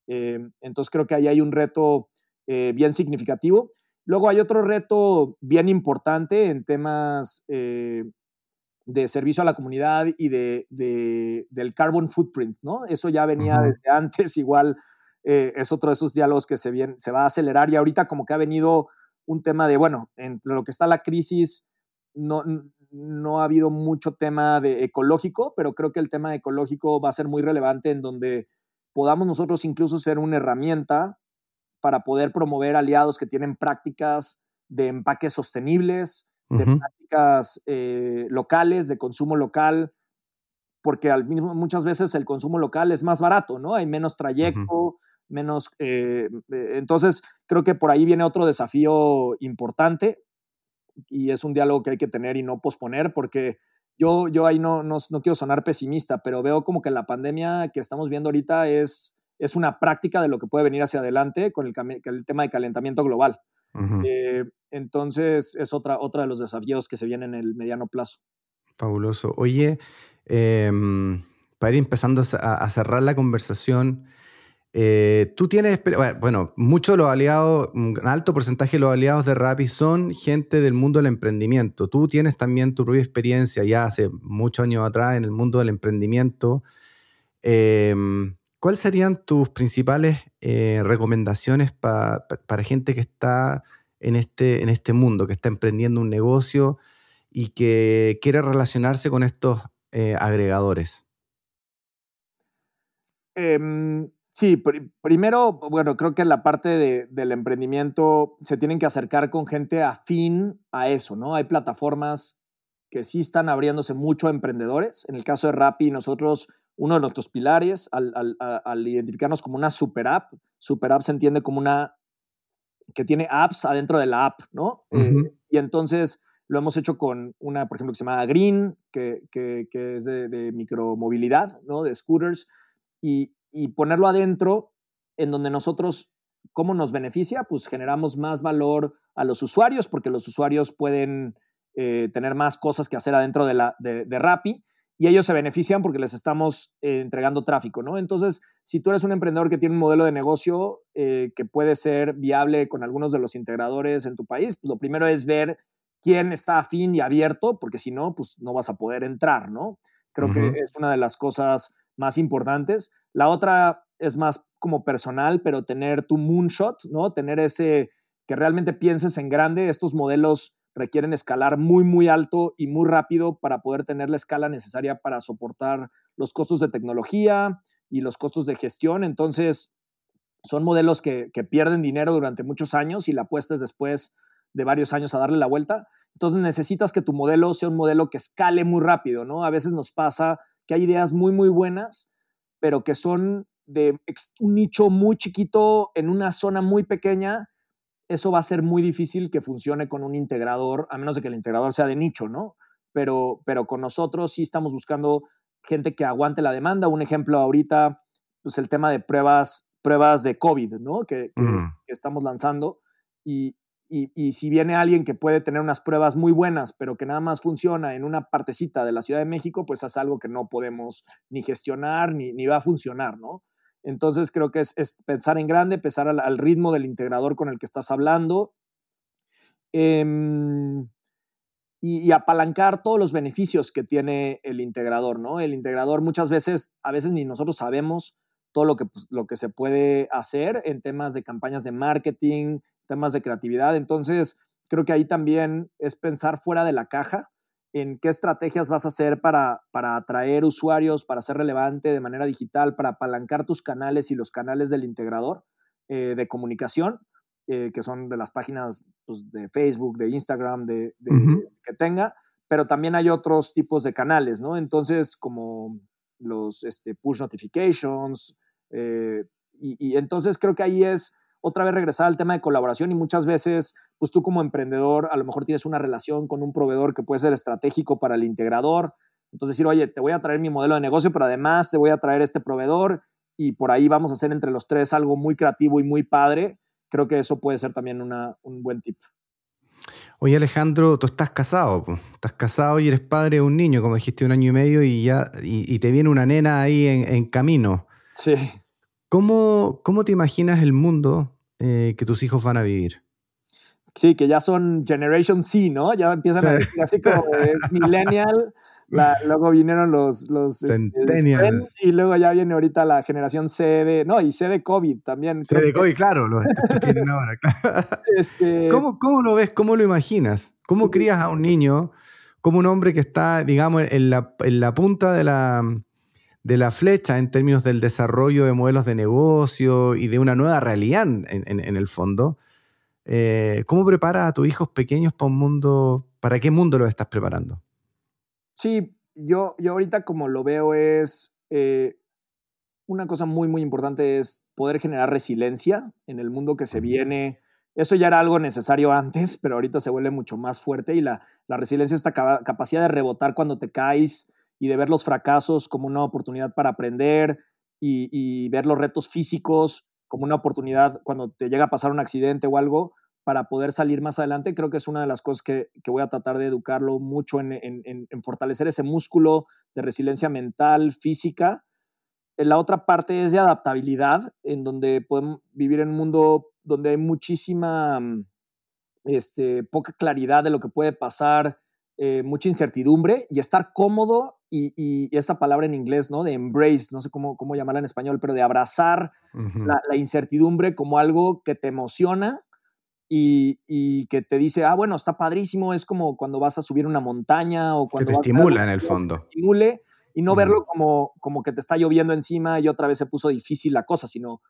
Eh, entonces creo que ahí hay un reto eh, bien significativo. Luego hay otro reto bien importante en temas de servicio a la comunidad y de, del carbon footprint, ¿no? Eso ya venía desde antes, igual es otro de esos diálogos que se, se va a acelerar y ahorita como que ha venido un tema de, bueno, entre lo que está la crisis no, no ha habido mucho tema de ecológico, pero creo que el tema ecológico va a ser muy relevante en donde podamos nosotros incluso ser una herramienta para poder promover aliados que tienen prácticas de empaques sostenibles, de prácticas eh, locales, de consumo local, porque al mismo, muchas veces el consumo local es más barato, ¿no? Hay menos trayecto, menos... Eh, eh, entonces, creo que por ahí viene otro desafío importante y es un diálogo que hay que tener y no posponer porque yo, yo ahí no, no, no, quiero sonar pesimista, pero veo como que la pandemia que estamos viendo ahorita es, es una práctica de lo que puede venir hacia adelante con el, el tema de calentamiento global. Eh, entonces es otra, otra de los desafíos que se vienen en el mediano plazo. Fabuloso. Oye, em, para ir empezando a, cerrar la conversación, Eh, tú tienes, bueno, muchos de los aliados, un alto porcentaje de los aliados de Rappi son gente del mundo del emprendimiento. Tú tienes también tu propia experiencia ya hace muchos años atrás en el mundo del emprendimiento. Em, ¿Cuáles serían tus principales eh, recomendaciones para gente que está en este, en este mundo, que está emprendiendo un negocio y que quiere relacionarse con estos eh, agregadores? Em, sí, primero, bueno, creo que la parte del emprendimiento se tienen que acercar con gente afín a eso, ¿no? Hay plataformas que sí están abriéndose mucho a emprendedores. En el caso de Rappi, nosotros, uno de nuestros pilares, al, identificarnos como una super app, super app se entiende como una que tiene apps adentro de la app, ¿no? Eh, y entonces lo hemos hecho con una, por ejemplo, que se llama Green, que, es de, micromovilidad, ¿no? De scooters, y, ponerlo adentro en donde nosotros, ¿cómo nos beneficia? Pues generamos más valor a los usuarios, porque los usuarios pueden eh, tener más cosas que hacer adentro de, la, de, de Rappi, y ellos se benefician porque les estamos eh, entregando tráfico, ¿no? Entonces, si tú eres un emprendedor que tiene un modelo de negocio que puede ser viable con algunos de los integradores en tu país, pues lo primero es ver quién está afín y abierto, porque si no, pues no vas a poder entrar, ¿no? Creo que es una de las cosas más importantes. La otra es más como personal, pero tener tu moonshot, ¿no? Tener ese que realmente pienses en grande. Estos modelos requieren escalar muy, muy alto y muy rápido para poder tener la escala necesaria para soportar los costos de tecnología y los costos de gestión. Entonces, son modelos que, que pierden dinero durante muchos años y la apuestas después de varios años a darle la vuelta. Entonces necesitas que tu modelo sea un modelo que escale muy rápido, ¿no? A veces nos pasa que hay ideas muy, muy buenas, pero que son de un nicho muy chiquito en una zona muy pequeña. Eso va a ser muy difícil que funcione con un integrador, a menos de que el integrador sea de nicho, ¿no? Pero, pero con nosotros sí estamos buscando gente que aguante la demanda. Un ejemplo ahorita, pues el tema de pruebas, pruebas de COVID, ¿no? Que, que mm. estamos lanzando. Y, y, si viene alguien que puede tener unas pruebas muy buenas, pero que nada más funciona en una partecita de la Ciudad de México, pues es algo que no podemos ni gestionar ni, ni va a funcionar, ¿no? Entonces creo que es, pensar en grande, pensar al, ritmo del integrador con el que estás hablando em, y, apalancar todos los beneficios que tiene el integrador, ¿no? El integrador muchas veces, a veces ni nosotros sabemos todo lo que, lo que se puede hacer en temas de campañas de marketing, temas de creatividad. Entonces, creo que ahí también es pensar fuera de la caja en qué estrategias vas a hacer para, para atraer usuarios, para ser relevante de manera digital, para apalancar tus canales y los canales del integrador eh, de comunicación, eh, que son de las páginas pues, de Facebook, de Instagram, de, que tenga, pero también hay otros tipos de canales, ¿no? Entonces, como los este, push notifications, eh, y, y entonces creo que ahí es otra vez regresar al tema de colaboración y muchas veces, pues tú como emprendedor a lo mejor tienes una relación con un proveedor que puede ser estratégico para el integrador. Entonces decir, oye, te voy a traer mi modelo de negocio, pero además te voy a traer este proveedor y por ahí vamos a hacer entre los tres algo muy creativo y muy padre. Creo que eso puede ser también un buen tip. Oye Alejandro, tú estás casado, estás casado y eres padre de un niño, como dijiste, un año y medio y ya y, te viene una nena ahí en, en camino. Sí. ¿Cómo, cómo te imaginas el mundo eh, que tus hijos van a vivir? Sí, que ya son Generation C, ¿no? Ya empiezan a decir así como millennial. luego vinieron los, los este, y luego ya viene ahorita la generación C de, no, y C de COVID también. C de COVID, claro, lo tienen ahora. Este, ¿Cómo, ¿Cómo, lo ves? ¿Cómo lo imaginas? ¿Cómo crías a un niño como un hombre que está, digamos, en la, en la punta de la, de la flecha en términos del desarrollo de modelos de negocio y de una nueva realidad en, el fondo. Eh, ¿Cómo preparas a tus hijos pequeños para un mundo, para qué mundo los estás preparando? Sí, yo, yo ahorita como lo veo es, eh, una cosa muy, muy importante es poder generar resiliencia en el mundo que se viene. Eso ya era algo necesario antes, pero ahorita se vuelve mucho más fuerte y la, la resiliencia, esta capacidad de rebotar cuando te caes, y de ver los fracasos como una oportunidad para aprender y, ver los retos físicos como una oportunidad cuando te llega a pasar un accidente o algo para poder salir más adelante, creo que es una de las cosas que, voy a tratar de educarlo mucho en, fortalecer ese músculo de resiliencia mental, física. la otra parte es de adaptabilidad, en donde podemos vivir en un mundo donde hay muchísima, este, poca claridad de lo que puede pasar, eh, mucha incertidumbre y estar cómodo y, esa palabra en inglés, ¿no? De embrace, no sé cómo, cómo llamarla en español, pero de abrazar la, incertidumbre como algo que te emociona y, que te dice, ah, bueno, está padrísimo, es como cuando vas a subir una montaña o cuando... Que te estimula en el fondo. estimule y no verlo como, como que te está lloviendo encima y otra vez se puso difícil la cosa, sino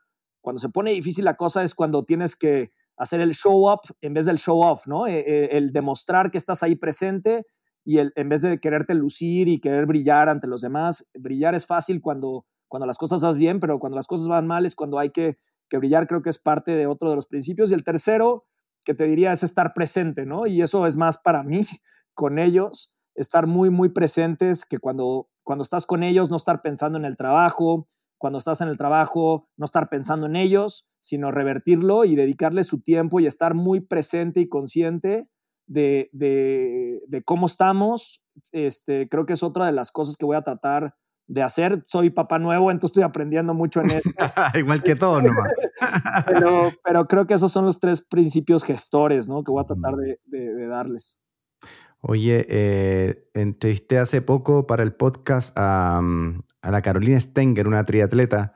cuando se pone difícil la cosa es cuando tienes que hacer el show up en vez del show off, ¿no? Eh, eh, el demostrar que estás ahí presente y el, en vez de quererte lucir y querer brillar ante los demás, brillar es fácil cuando, cuando las cosas van bien, pero cuando las cosas van mal es cuando hay que, que brillar, creo que es parte de otro de los principios. Y el tercero, que te diría, es estar presente, ¿no? Y eso es más para mí, con ellos, estar muy, muy presentes, que cuando, cuando estás con ellos, no estar pensando en el trabajo, cuando estás en el trabajo, no estar pensando en ellos, sino revertirlo y dedicarle su tiempo y estar muy presente y consciente de, de, cómo estamos. Este, creo que es otra de las cosas que voy a tratar de hacer. Soy papá nuevo, entonces estoy aprendiendo mucho en esto. Igual que todo, ¿no? pero, pero, creo que esos son los tres principios gestores, ¿no? Que voy a tratar de, de darles. Oye, eh, entrevisté hace poco para el podcast a, mm, a la Carolina Stenger, una triatleta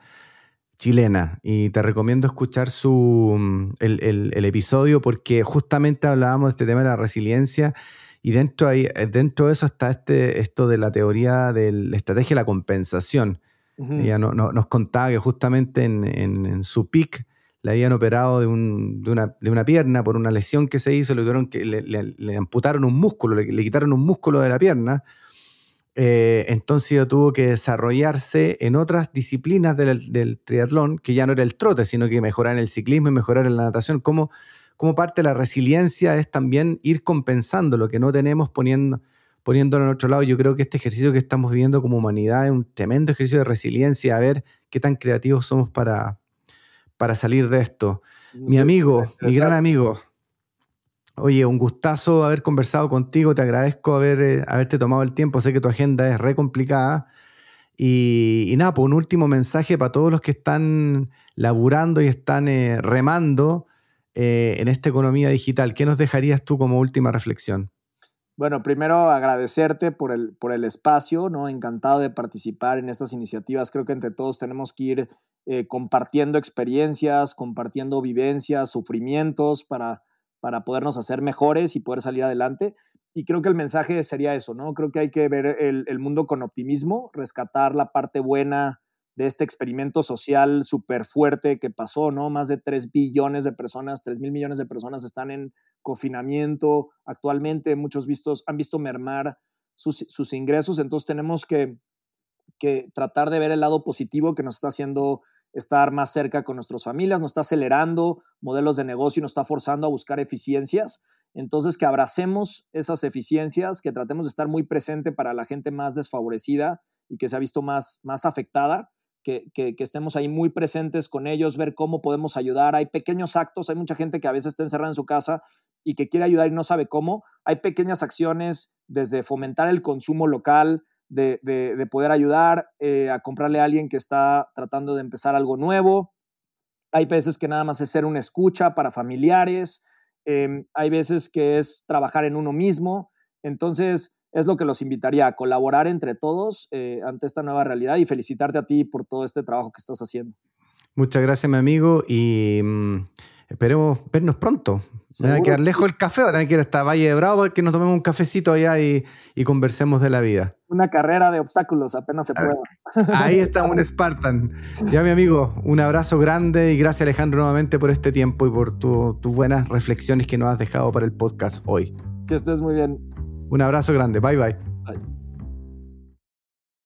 chilena, y te recomiendo escuchar su, mm, el, el, episodio porque justamente hablábamos de este tema de la resiliencia y dentro, ahí, eh, dentro de eso está este, esto de la teoría de la estrategia de la compensación. Ella no, nos contaba que justamente en, en, en su pic le habían operado de, un, de, una, de, una, pierna por una lesión que se hizo, le, tuvieron que, le, le, amputaron un músculo, le, quitaron un músculo de la pierna eh, entonces tuvo que desarrollarse en otras disciplinas del, triatlón, que ya no era el trote, sino que mejorar en el ciclismo y mejorar en la natación. Como, como parte de la resiliencia es también ir compensando lo que no tenemos poniendo, poniéndolo en otro lado. Yo creo que este ejercicio que estamos viviendo como humanidad es un tremendo ejercicio de resiliencia, a ver qué tan creativos somos para, para salir de esto. Mi amigo, mi gran amigo, Oye, un gustazo haber conversado contigo, te agradezco haber, eh, haberte tomado el tiempo, sé que tu agenda es re complicada. Y, nada, pues un último mensaje para todos los que están laburando y están eh, remando eh, en esta economía digital. ¿Qué nos dejarías tú como última reflexión? Bueno, primero agradecerte por el, por el espacio, ¿no? Encantado de participar en estas iniciativas. Creo que entre todos tenemos que ir compartiendo experiencias, compartiendo vivencias, sufrimientos para para podernos hacer mejores y poder salir adelante. Y creo que el mensaje sería eso, ¿no? Creo que hay que ver el, mundo con optimismo, rescatar la parte buena de este experimento social súper fuerte que pasó, ¿no? Más de 3 billones de personas, 3 mil millones de personas están en confinamiento actualmente, muchos vistos, han visto mermar sus, sus ingresos, entonces tenemos que, que tratar de ver el lado positivo que nos está haciendo estar más cerca con nuestras familias, nos está acelerando modelos de negocio y nos está forzando a buscar eficiencias. Entonces, que abracemos esas eficiencias, que tratemos de estar muy presente para la gente más desfavorecida y que se ha visto más, más afectada, que, que, estemos ahí muy presentes con ellos, ver cómo podemos ayudar. Hay pequeños actos, hay mucha gente que a veces está encerrada en su casa y que quiere ayudar y no sabe cómo. Hay pequeñas acciones desde fomentar el consumo local, de, poder ayudar eh, a comprarle a alguien que está tratando de empezar algo nuevo. Hay veces que nada más es ser una escucha para familiares. Em, hay veces que es trabajar en uno mismo. Entonces, es lo que los invitaría a colaborar entre todos eh, ante esta nueva realidad y felicitarte a ti por todo este trabajo que estás haciendo. Muchas gracias, mi amigo, y mm, esperemos vernos pronto. Me va a quedar lejos el café, va a tener que ir hasta Valle de Bravo que nos tomemos un cafecito allá y, conversemos de la vida. Una carrera de obstáculos, apenas se pueda. Ahí está un Spartan. Ya, mi amigo, un abrazo grande y gracias, Alejandro, nuevamente por este tiempo y por tus buenas reflexiones que nos has dejado para el podcast hoy. Que estés muy bien. Un abrazo grande. Bye, bye.